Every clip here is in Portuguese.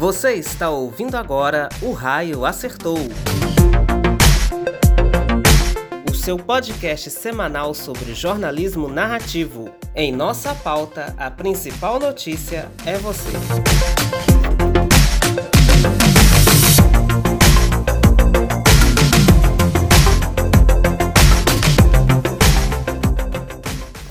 Você está ouvindo agora O Raio Acertou. O seu podcast semanal sobre jornalismo narrativo. Em nossa pauta, a principal notícia é você.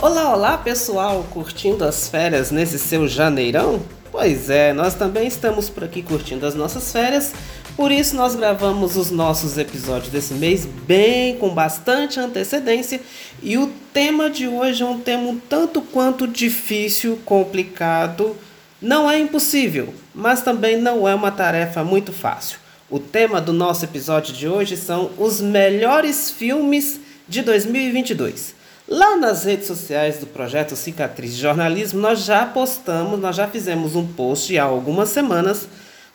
Olá, olá pessoal, curtindo as férias nesse seu janeirão? Pois é, nós também estamos por aqui curtindo as nossas férias, por isso nós gravamos os nossos episódios desse mês bem com bastante antecedência e o tema de hoje é um tema um tanto quanto difícil, complicado, não é impossível, mas também não é uma tarefa muito fácil. O tema do nosso episódio de hoje são os melhores filmes de 2022. Lá nas redes sociais do projeto Cicatriz de Jornalismo, nós já postamos, nós já fizemos um post há algumas semanas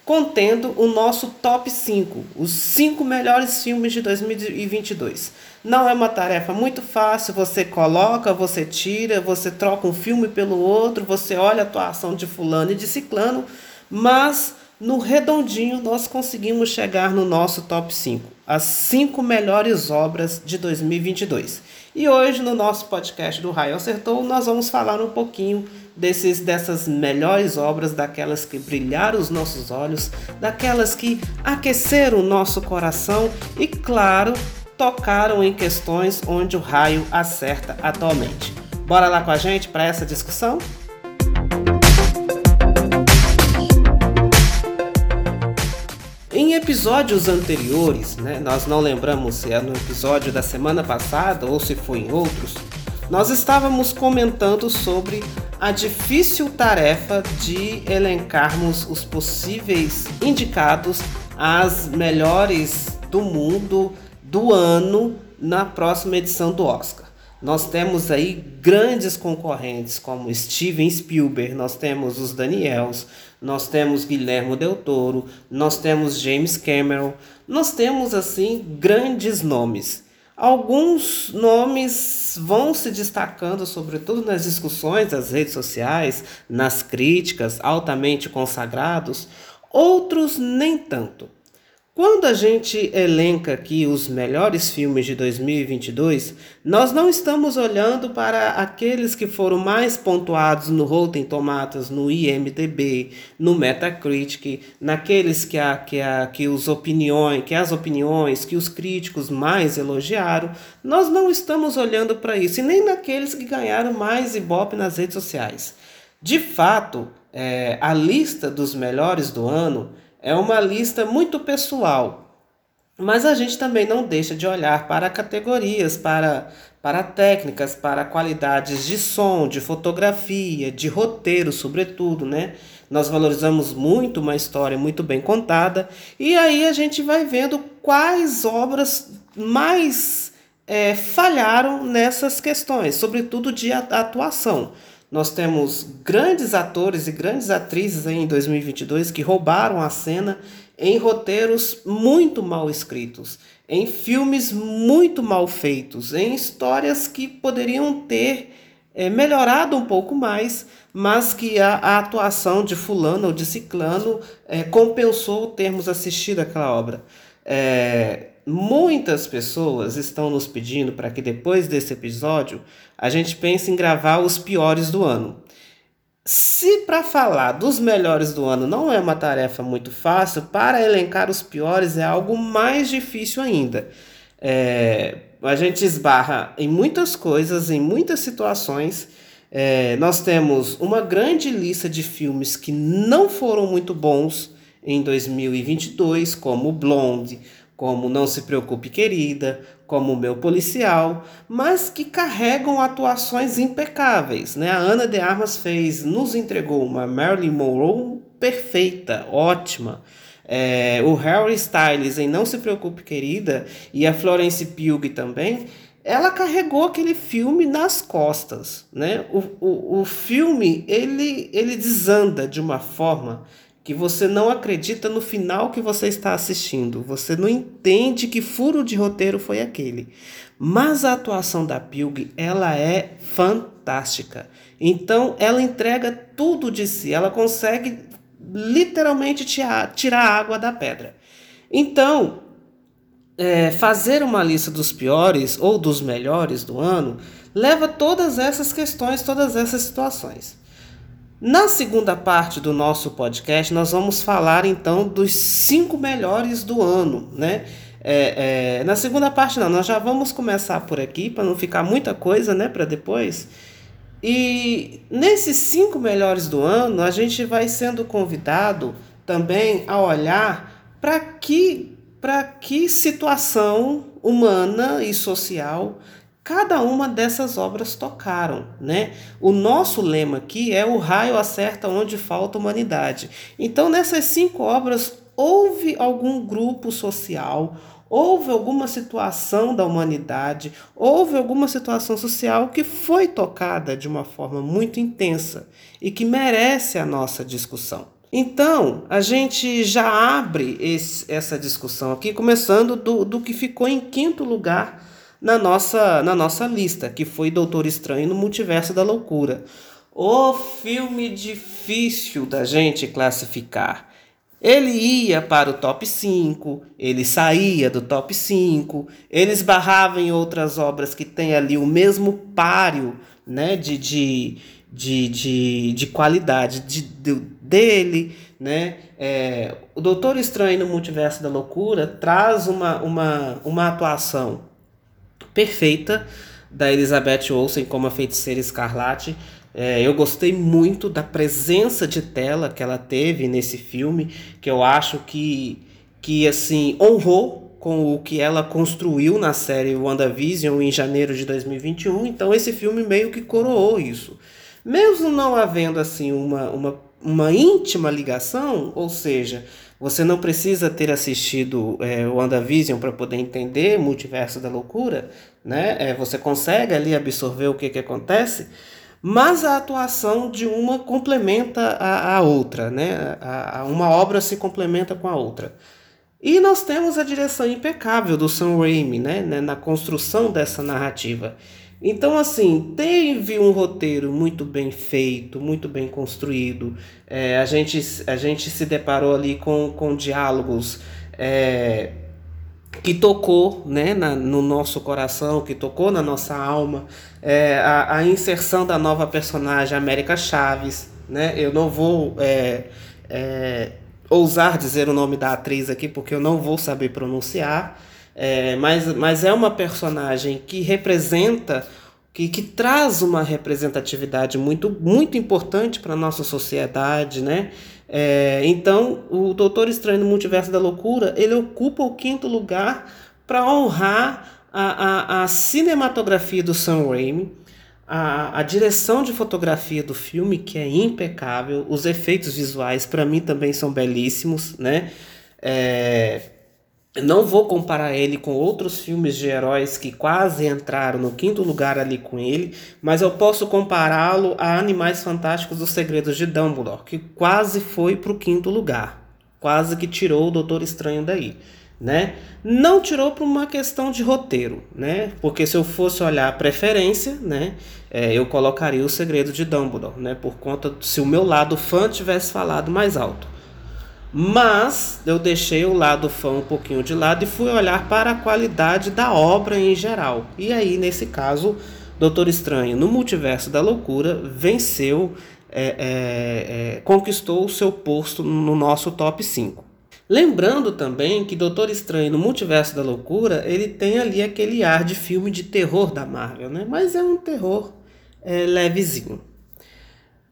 contendo o nosso top 5, os 5 melhores filmes de 2022. Não é uma tarefa muito fácil, você coloca, você tira, você troca um filme pelo outro, você olha a atuação de fulano e de ciclano, mas no redondinho nós conseguimos chegar no nosso top 5, as 5 melhores obras de 2022. E hoje no nosso podcast do Raio Acertou, nós vamos falar um pouquinho desses dessas melhores obras, daquelas que brilharam os nossos olhos, daquelas que aqueceram o nosso coração e claro, tocaram em questões onde o raio acerta atualmente. Bora lá com a gente para essa discussão? Em episódios anteriores, né, nós não lembramos se é no episódio da semana passada ou se foi em outros, nós estávamos comentando sobre a difícil tarefa de elencarmos os possíveis indicados às melhores do mundo do ano na próxima edição do Oscar. Nós temos aí grandes concorrentes como Steven Spielberg, nós temos os Daniels, nós temos Guilherme Del Toro, nós temos James Cameron, nós temos assim grandes nomes. Alguns nomes vão se destacando, sobretudo nas discussões das redes sociais, nas críticas altamente consagrados, outros nem tanto. Quando a gente elenca aqui os melhores filmes de 2022, nós não estamos olhando para aqueles que foram mais pontuados no Rotten Tomatoes, no IMDb, no Metacritic, naqueles que, a, que, a, que, os opiniões, que as opiniões, que os críticos mais elogiaram. Nós não estamos olhando para isso, e nem naqueles que ganharam mais ibope nas redes sociais. De fato, é, a lista dos melhores do ano é uma lista muito pessoal, mas a gente também não deixa de olhar para categorias, para, para técnicas, para qualidades de som, de fotografia, de roteiro, sobretudo, né? Nós valorizamos muito uma história muito bem contada e aí a gente vai vendo quais obras mais é, falharam nessas questões, sobretudo de atuação. Nós temos grandes atores e grandes atrizes em 2022 que roubaram a cena em roteiros muito mal escritos, em filmes muito mal feitos, em histórias que poderiam ter é, melhorado um pouco mais, mas que a, a, atuação de fulano ou de ciclano é, compensou termos assistido aquela obra. É, muitas pessoas estão nos pedindo para que depois desse episódio a gente pense em gravar os piores do ano. Se para falar dos melhores do ano não é uma tarefa muito fácil, para elencar os piores é algo mais difícil ainda. É, a gente esbarra em muitas coisas, em muitas situações. É, nós temos uma grande lista de filmes que não foram muito bons em 2022, como Blonde, como Não Se Preocupe Querida, como Meu Policial, mas que carregam atuações impecáveis. Né? A Ana de Armas fez, nos entregou uma Marilyn Monroe perfeita, ótima. É, o Harry Styles em Não Se Preocupe Querida e a Florence Pugh também, ela carregou aquele filme nas costas. Né? O, o, o filme ele, ele desanda de uma forma que você não acredita no final que você está assistindo. Você não entende que furo de roteiro foi aquele. Mas a atuação da Pilg, ela é fantástica. Então, ela entrega tudo de si. Ela consegue literalmente tirar a água da pedra. Então, é, fazer uma lista dos piores ou dos melhores do ano leva todas essas questões, todas essas situações. Na segunda parte do nosso podcast, nós vamos falar então dos cinco melhores do ano, né? É, é, na segunda parte não, nós já vamos começar por aqui para não ficar muita coisa, né, para depois. E nesses cinco melhores do ano, a gente vai sendo convidado também a olhar para que para que situação humana e social cada uma dessas obras tocaram, né? O nosso lema aqui é o raio acerta onde falta humanidade. Então, nessas cinco obras houve algum grupo social, houve alguma situação da humanidade, houve alguma situação social que foi tocada de uma forma muito intensa e que merece a nossa discussão. Então, a gente já abre esse, essa discussão aqui, começando do, do que ficou em quinto lugar na nossa, na nossa lista, que foi Doutor Estranho no Multiverso da Loucura. O filme difícil da gente classificar. Ele ia para o top 5, ele saía do top 5, ele esbarrava em outras obras que têm ali o mesmo páreo né, de, de, de, de, de qualidade de, de, dele. Né? É, o Doutor Estranho no Multiverso da Loucura traz uma, uma, uma atuação perfeita da Elizabeth Olsen como a feiticeira escarlate é, eu gostei muito da presença de tela que ela teve nesse filme, que eu acho que, que assim honrou com o que ela construiu na série WandaVision em janeiro de 2021. Então esse filme meio que coroou isso. Mesmo não havendo assim uma, uma, uma íntima ligação, ou seja, você não precisa ter assistido é, WandaVision para poder entender o multiverso da loucura, né? É, você consegue ali absorver o que, que acontece mas a atuação de uma complementa a, a outra, né? A, a, uma obra se complementa com a outra. E nós temos a direção impecável do Sam Raimi, né? Na construção dessa narrativa. Então, assim, teve um roteiro muito bem feito, muito bem construído. É, a, gente, a gente se deparou ali com, com diálogos é, que tocou né, na, no nosso coração, que tocou na nossa alma, é, a, a, inserção da nova personagem América Chaves. Né? Eu não vou é, é, ousar dizer o nome da atriz aqui, porque eu não vou saber pronunciar, é, mas, mas é uma personagem que representa, que, que traz uma representatividade muito, muito importante para a nossa sociedade, né? É, então, o Doutor Estranho no Multiverso da Loucura, ele ocupa o quinto lugar para honrar a, a, a, cinematografia do Sam Raimi, a, a direção de fotografia do filme, que é impecável, os efeitos visuais, para mim, também são belíssimos, né? É, não vou comparar ele com outros filmes de heróis que quase entraram no quinto lugar ali com ele, mas eu posso compará-lo a Animais Fantásticos dos Segredos de Dumbledore, que quase foi para o quinto lugar, quase que tirou o Doutor Estranho daí. Né? Não tirou por uma questão de roteiro, né? Porque se eu fosse olhar a preferência, né, é, eu colocaria o segredo de Dumbledore, né? Por conta se o meu lado fã tivesse falado mais alto. Mas eu deixei o lado fã um pouquinho de lado e fui olhar para a qualidade da obra em geral. E aí, nesse caso, Doutor Estranho, no Multiverso da Loucura, venceu, é, é, é, conquistou o seu posto no nosso top 5. Lembrando também que Doutor Estranho no Multiverso da Loucura, ele tem ali aquele ar de filme de terror da Marvel, né? Mas é um terror é, levezinho.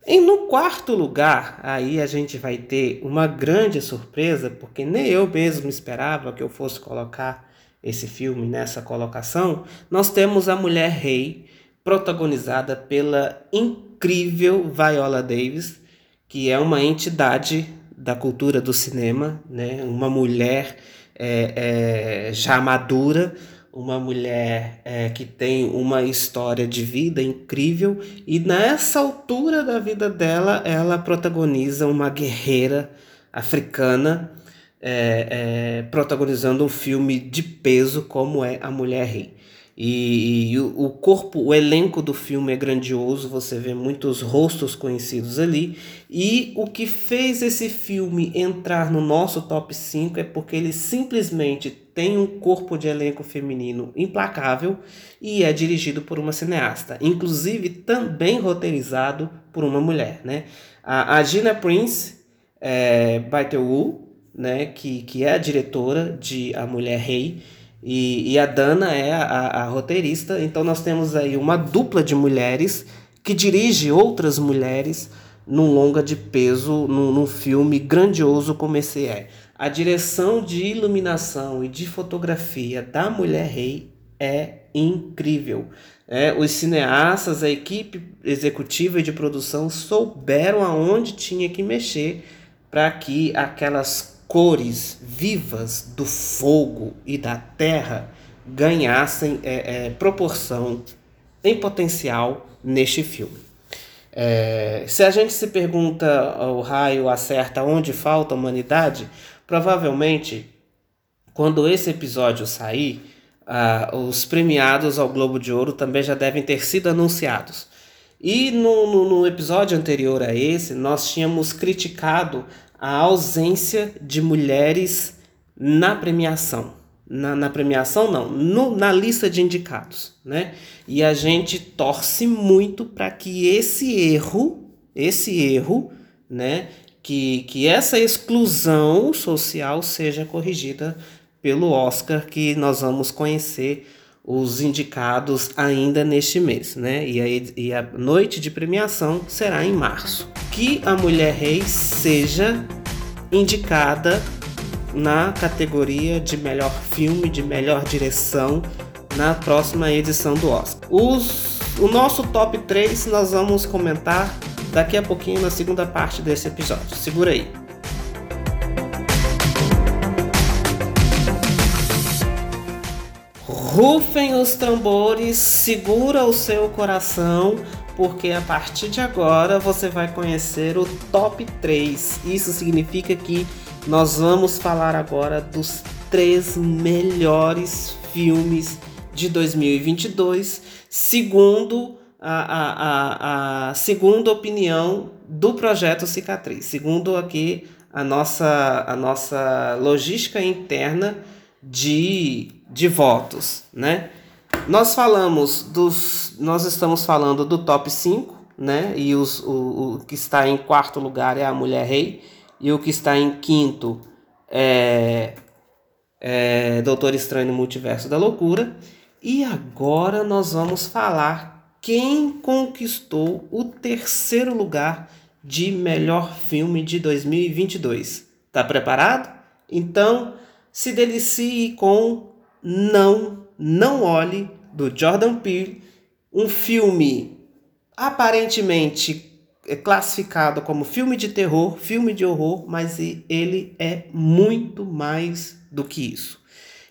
E no quarto lugar, aí a gente vai ter uma grande surpresa, porque nem eu mesmo esperava que eu fosse colocar esse filme nessa colocação. Nós temos a Mulher Rei, protagonizada pela incrível Viola Davis, que é uma entidade da cultura do cinema, né? uma mulher é, é, já madura, uma mulher é, que tem uma história de vida incrível e nessa altura da vida dela ela protagoniza uma guerreira africana é, é, protagonizando um filme de peso como é A Mulher Rei. E, e o, corpo, o elenco do filme é grandioso, você vê muitos rostos conhecidos ali. E o que fez esse filme entrar no nosso top 5 é porque ele simplesmente tem um corpo de elenco feminino implacável e é dirigido por uma cineasta, inclusive também roteirizado por uma mulher, né? A, a Gina Prince é, né, que, que é a diretora de A Mulher Rei, e, e a Dana é a, a, a roteirista. Então nós temos aí uma dupla de mulheres que dirige outras mulheres num longa de peso, num, num filme grandioso como esse é. A direção de iluminação e de fotografia da Mulher Rei é incrível. É, os cineastas, a equipe executiva e de produção souberam aonde tinha que mexer para que aquelas cores vivas do fogo e da terra ganhassem é, é, proporção em potencial neste filme. É, se a gente se pergunta o raio acerta onde falta a humanidade, provavelmente quando esse episódio sair, ah, os premiados ao Globo de Ouro também já devem ter sido anunciados. E no, no, no episódio anterior a esse, nós tínhamos criticado a ausência de mulheres na premiação. Na, na premiação, não, no, na lista de indicados, né? E a gente torce muito para que esse erro, esse erro, né? Que, que essa exclusão social seja corrigida pelo Oscar, que nós vamos conhecer os indicados ainda neste mês, né? E a, e a noite de premiação será em março. Que a Mulher Rei seja indicada na categoria de melhor filme, de melhor direção na próxima edição do Oscar. Os, o nosso top 3 nós vamos comentar daqui a pouquinho na segunda parte desse episódio. Segura aí. Rufem os tambores, segura o seu coração, porque a partir de agora você vai conhecer o top 3. Isso significa que nós vamos falar agora dos três melhores filmes de 2022, segundo a, a, a, a segunda opinião do projeto Cicatriz, segundo aqui a nossa, a nossa logística interna de, de votos, né? Nós falamos dos. Nós estamos falando do top 5, né? E os, o, o que está em quarto lugar é a Mulher Rei. E o que está em quinto é, é Doutor Estranho no Multiverso da Loucura. E agora nós vamos falar quem conquistou o terceiro lugar de melhor filme de 2022. Tá preparado? Então se delicie com Não, Não Olhe, do Jordan Peele, um filme aparentemente classificado como filme de terror, filme de horror, mas ele é muito mais do que isso.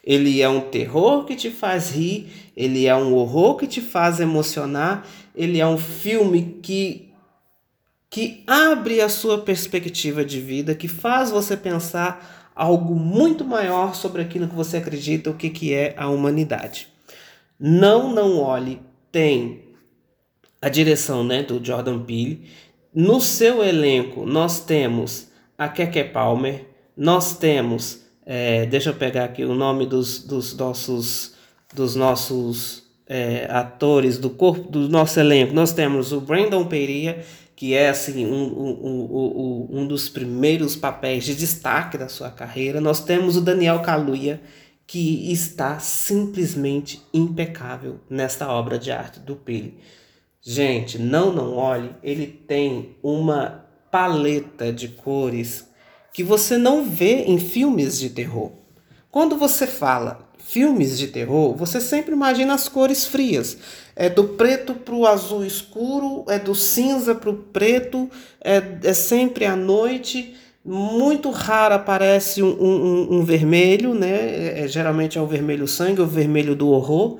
Ele é um terror que te faz rir, ele é um horror que te faz emocionar, ele é um filme que que abre a sua perspectiva de vida, que faz você pensar algo muito maior sobre aquilo que você acredita, o que, que é a humanidade. Não, não olhe, tem a direção né, do Jordan Peele. No seu elenco, nós temos a Keke Palmer, nós temos, é, deixa eu pegar aqui o nome dos, dos nossos, dos nossos é, atores do corpo do nosso elenco. Nós temos o Brandon Pereira, que é assim um, um, um, um dos primeiros papéis de destaque da sua carreira. Nós temos o Daniel Kaluuya, que está simplesmente impecável nesta obra de arte do Pele. Gente, não não olhe, ele tem uma paleta de cores que você não vê em filmes de terror. Quando você fala filmes de terror, você sempre imagina as cores frias. É do preto para o azul escuro, é do cinza para o preto, é, é sempre à noite. Muito raro aparece um, um, um vermelho, né? É, é, geralmente é o vermelho sangue, o vermelho do horror,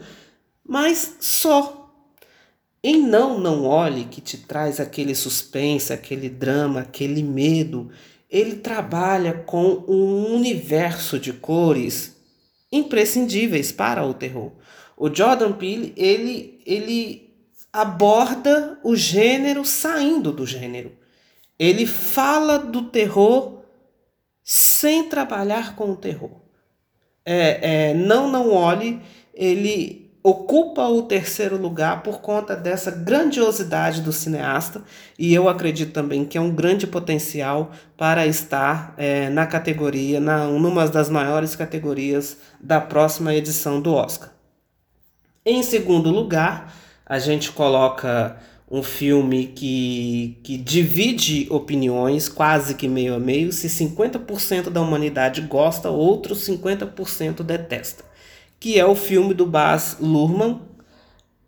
mas só. Em Não Não Olhe, que te traz aquele suspense, aquele drama, aquele medo, ele trabalha com um universo de cores imprescindíveis para o terror. O Jordan Peele, ele, ele aborda o gênero saindo do gênero. Ele fala do terror sem trabalhar com o terror. É, é, não, não olhe, ele ocupa o terceiro lugar por conta dessa grandiosidade do cineasta e eu acredito também que é um grande potencial para estar é, na categoria, na numa das maiores categorias da próxima edição do Oscar. Em segundo lugar, a gente coloca um filme que, que divide opiniões quase que meio a meio. Se 50% da humanidade gosta, outros 50% detesta que é o filme do Baz Luhrmann,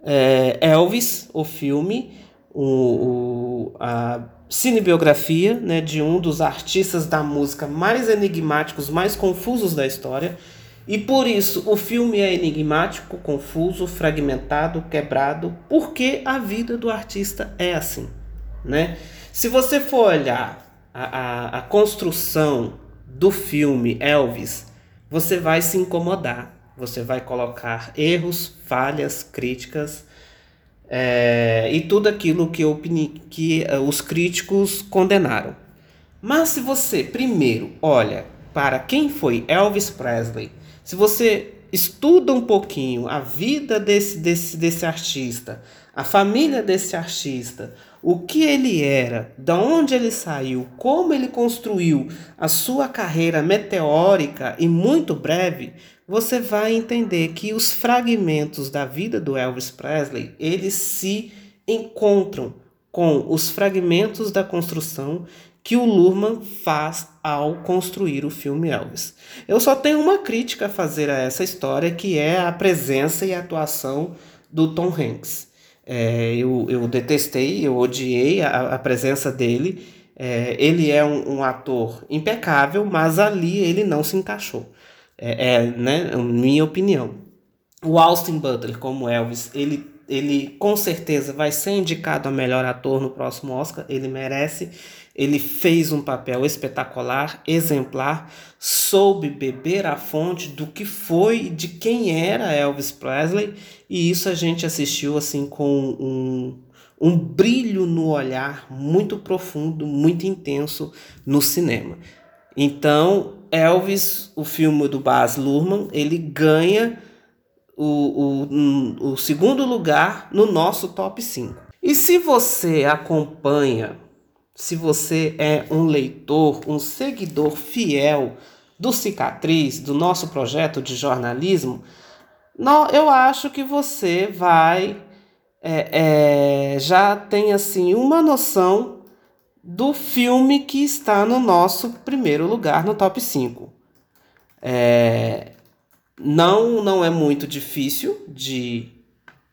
é, Elvis, o filme, o, o, a cinebiografia né, de um dos artistas da música mais enigmáticos, mais confusos da história. E por isso o filme é enigmático, confuso, fragmentado, quebrado, porque a vida do artista é assim. Né? Se você for olhar a, a, a construção do filme Elvis, você vai se incomodar você vai colocar erros, falhas, críticas é, e tudo aquilo que, que uh, os críticos condenaram. Mas se você primeiro olha para quem foi Elvis Presley, se você estuda um pouquinho a vida desse, desse, desse artista, a família desse artista, o que ele era, de onde ele saiu, como ele construiu a sua carreira meteórica e muito breve, você vai entender que os fragmentos da vida do Elvis Presley, eles se encontram com os fragmentos da construção que o Lurman faz ao construir o filme Elvis. Eu só tenho uma crítica a fazer a essa história, que é a presença e a atuação do Tom Hanks. É, eu, eu detestei, eu odiei a, a presença dele. É, ele é um, um, ator impecável, mas ali ele não se encaixou. É, é né, minha opinião. O Austin Butler, como Elvis, ele, ele com certeza vai ser indicado a melhor ator no próximo Oscar. Ele merece. Ele fez um papel espetacular, exemplar, soube beber a fonte do que foi, de quem era Elvis Presley, e isso a gente assistiu assim com um, um brilho no olhar muito profundo, muito intenso no cinema. Então, Elvis, o filme do Baz Luhrmann, ele ganha o, o, o segundo lugar no nosso top 5. E se você acompanha se você é um leitor, um seguidor fiel do Cicatriz, do nosso projeto de jornalismo, eu acho que você vai é, é, já tem assim uma noção do filme que está no nosso primeiro lugar no top 5. É, não, não é muito difícil de,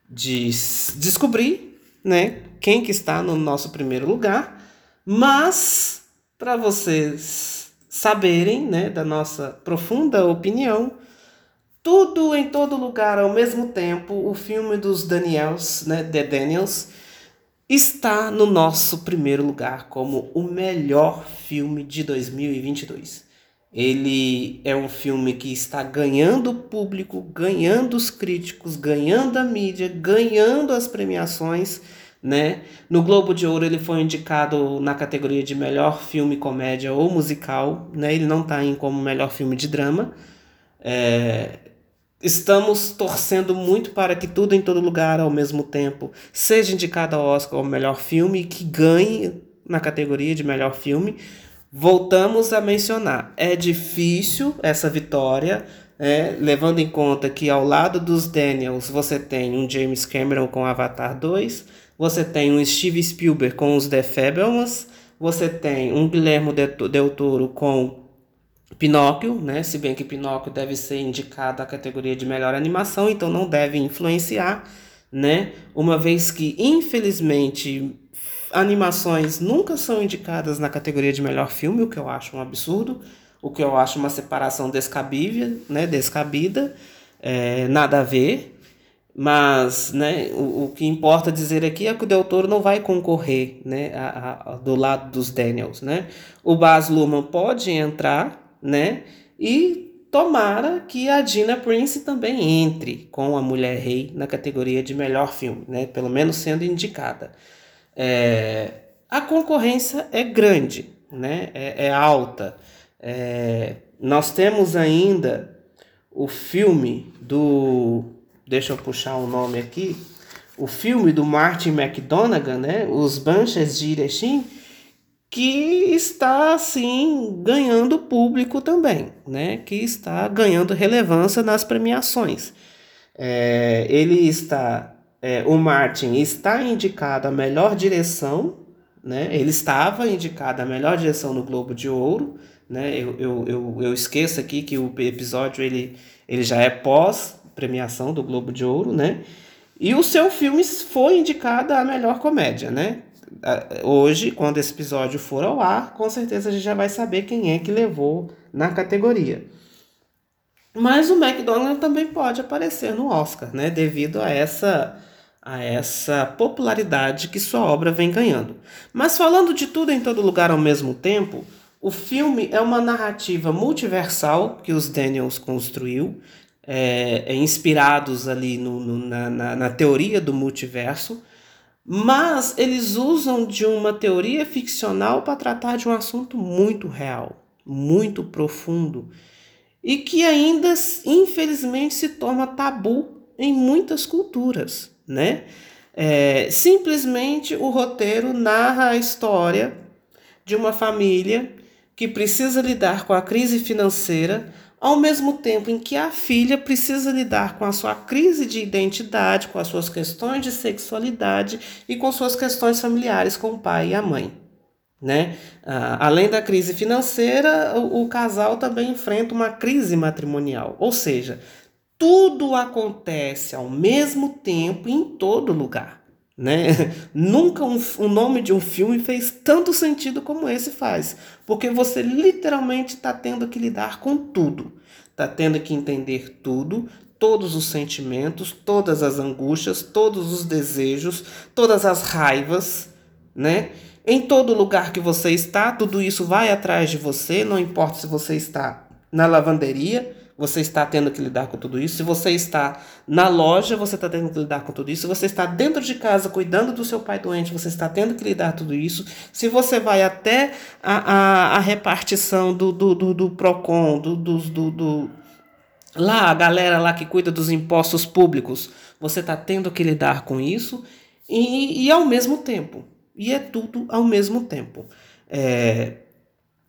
de descobrir né, quem que está no nosso primeiro lugar. Mas, para vocês saberem né, da nossa profunda opinião, tudo em todo lugar ao mesmo tempo, o filme dos Daniels, né, The Daniels, está no nosso primeiro lugar como o melhor filme de 2022. Ele é um filme que está ganhando público, ganhando os críticos, ganhando a mídia, ganhando as premiações né? No Globo de Ouro ele foi indicado na categoria de melhor filme comédia ou musical, né? Ele não está em como melhor filme de drama. É... Estamos torcendo muito para que tudo em todo lugar ao mesmo tempo seja indicado ao Oscar como melhor filme que ganhe na categoria de melhor filme. Voltamos a mencionar, é difícil essa vitória, é, levando em conta que ao lado dos Daniels você tem um James Cameron com Avatar 2, você tem um Steve Spielberg com os The Fabelmans, você tem um Guilherme Del Toro com Pinóquio, né? Se bem que Pinóquio deve ser indicado à categoria de melhor animação, então não deve influenciar, né? Uma vez que, infelizmente, animações nunca são indicadas na categoria de melhor filme, o que eu acho um absurdo, o que eu acho uma separação descabível, né? Descabida, é, nada a ver. Mas né, o, o que importa dizer aqui é que o Del Toro não vai concorrer né, a, a, do lado dos Daniels. Né? O Baz Luhrmann pode entrar né, e tomara que a Gina Prince também entre com a Mulher Rei na categoria de melhor filme, né? Pelo menos sendo indicada. É, a concorrência é grande, né? É, é alta. É, nós temos ainda o filme do. Deixa eu puxar o um nome aqui. O filme do Martin McDonagh, né? Os Banshees de Irechim que está assim ganhando público também, né? Que está ganhando relevância nas premiações. É, ele está, é, o Martin está indicado a melhor direção, né? Ele estava indicado a melhor direção no Globo de Ouro, né? Eu, eu, eu, eu esqueço aqui que o episódio ele, ele já é pós premiação do Globo de Ouro, né? E o seu filme foi indicado a melhor comédia, né? Hoje, quando esse episódio for ao ar, com certeza a gente já vai saber quem é que levou na categoria. Mas o McDonald's também pode aparecer no Oscar, né? Devido a essa a essa popularidade que sua obra vem ganhando. Mas falando de tudo em todo lugar ao mesmo tempo, o filme é uma narrativa multiversal que os Daniels construiu, é, é inspirados ali no, no na, na, na teoria do multiverso, mas eles usam de uma teoria ficcional para tratar de um assunto muito real, muito profundo e que ainda infelizmente se torna tabu em muitas culturas, né? É, simplesmente o roteiro narra a história de uma família que precisa lidar com a crise financeira ao mesmo tempo em que a filha precisa lidar com a sua crise de identidade, com as suas questões de sexualidade e com suas questões familiares com o pai e a mãe. Né? Ah, além da crise financeira, o, o casal também enfrenta uma crise matrimonial, ou seja, tudo acontece ao mesmo tempo em todo lugar. Né? Nunca um, o nome de um filme fez tanto sentido como esse faz, porque você literalmente está tendo que lidar com tudo, está tendo que entender tudo, todos os sentimentos, todas as angústias, todos os desejos, todas as raivas, né? Em todo lugar que você está, tudo isso vai atrás de você, não importa se você está na lavanderia, você está tendo que lidar com tudo isso. Se você está na loja, você está tendo que lidar com tudo isso. Se você está dentro de casa cuidando do seu pai doente, você está tendo que lidar com tudo isso. Se você vai até a, a, a repartição do, do, do, do PROCON, do, do, do, do lá, a galera lá que cuida dos impostos públicos, você está tendo que lidar com isso e, e ao mesmo tempo. E é tudo ao mesmo tempo. É,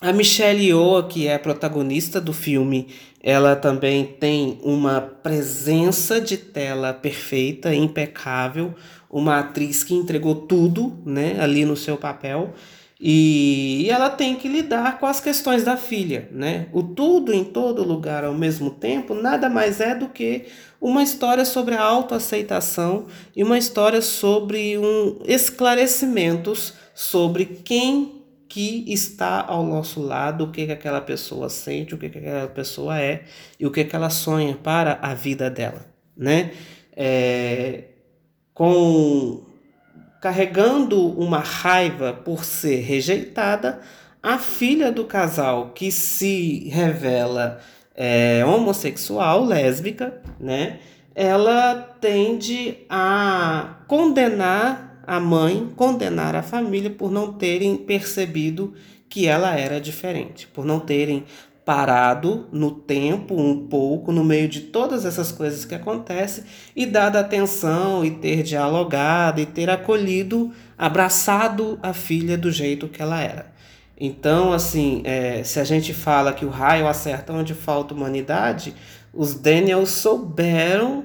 a Michelle Yeoh, que é a protagonista do filme, ela também tem uma presença de tela perfeita, impecável, uma atriz que entregou tudo, né, ali no seu papel. E, ela tem que lidar com as questões da filha, né? O tudo em todo lugar ao mesmo tempo nada mais é do que uma história sobre a autoaceitação e uma história sobre um esclarecimentos sobre quem que está ao nosso lado, o que, que aquela pessoa sente, o que, que aquela pessoa é e o que, que ela sonha para a vida dela, né? É, com carregando uma raiva por ser rejeitada, a filha do casal que se revela é, homossexual, lésbica, né? Ela tende a condenar a mãe condenar a família por não terem percebido que ela era diferente, por não terem parado no tempo um pouco no meio de todas essas coisas que acontecem e dado atenção e ter dialogado e ter acolhido, abraçado a filha do jeito que ela era. Então, assim, é, se a gente fala que o raio acerta onde falta humanidade, os Daniels souberam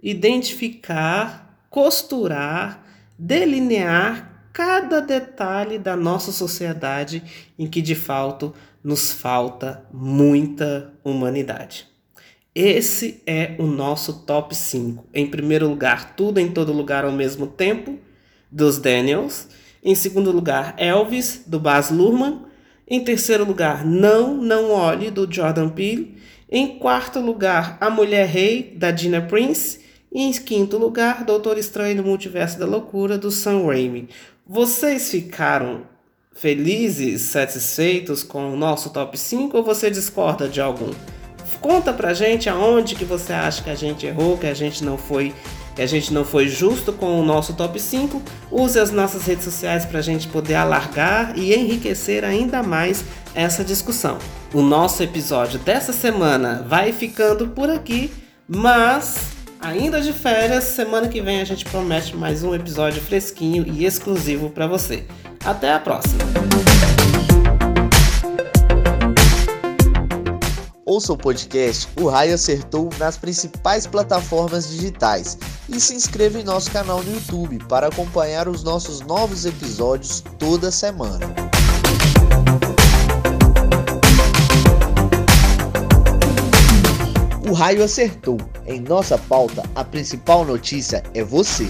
identificar, costurar delinear cada detalhe da nossa sociedade em que de fato nos falta muita humanidade. Esse é o nosso top 5. Em primeiro lugar, Tudo em Todo Lugar ao Mesmo Tempo, dos Daniels. Em segundo lugar, Elvis, do Baz Luhrmann. Em terceiro lugar, Não, Não Olhe, do Jordan Peele. Em quarto lugar, A Mulher Rei, da Gina Prince. E em quinto lugar, Doutor Estranho no Multiverso da Loucura, do Sam Raimi. Vocês ficaram felizes, satisfeitos com o nosso top 5 ou você discorda de algum? Conta pra gente aonde que você acha que a gente errou, que a gente não foi que a gente não foi justo com o nosso top 5. Use as nossas redes sociais para a gente poder alargar e enriquecer ainda mais essa discussão. O nosso episódio dessa semana vai ficando por aqui, mas ainda de férias, semana que vem a gente promete mais um episódio fresquinho e exclusivo para você. Até a próxima! Ouça o podcast O Raio Acertou nas principais plataformas digitais e se inscreva em nosso canal no YouTube para acompanhar os nossos novos episódios toda semana. O Raio Acertou. Em nossa pauta, a principal notícia é você.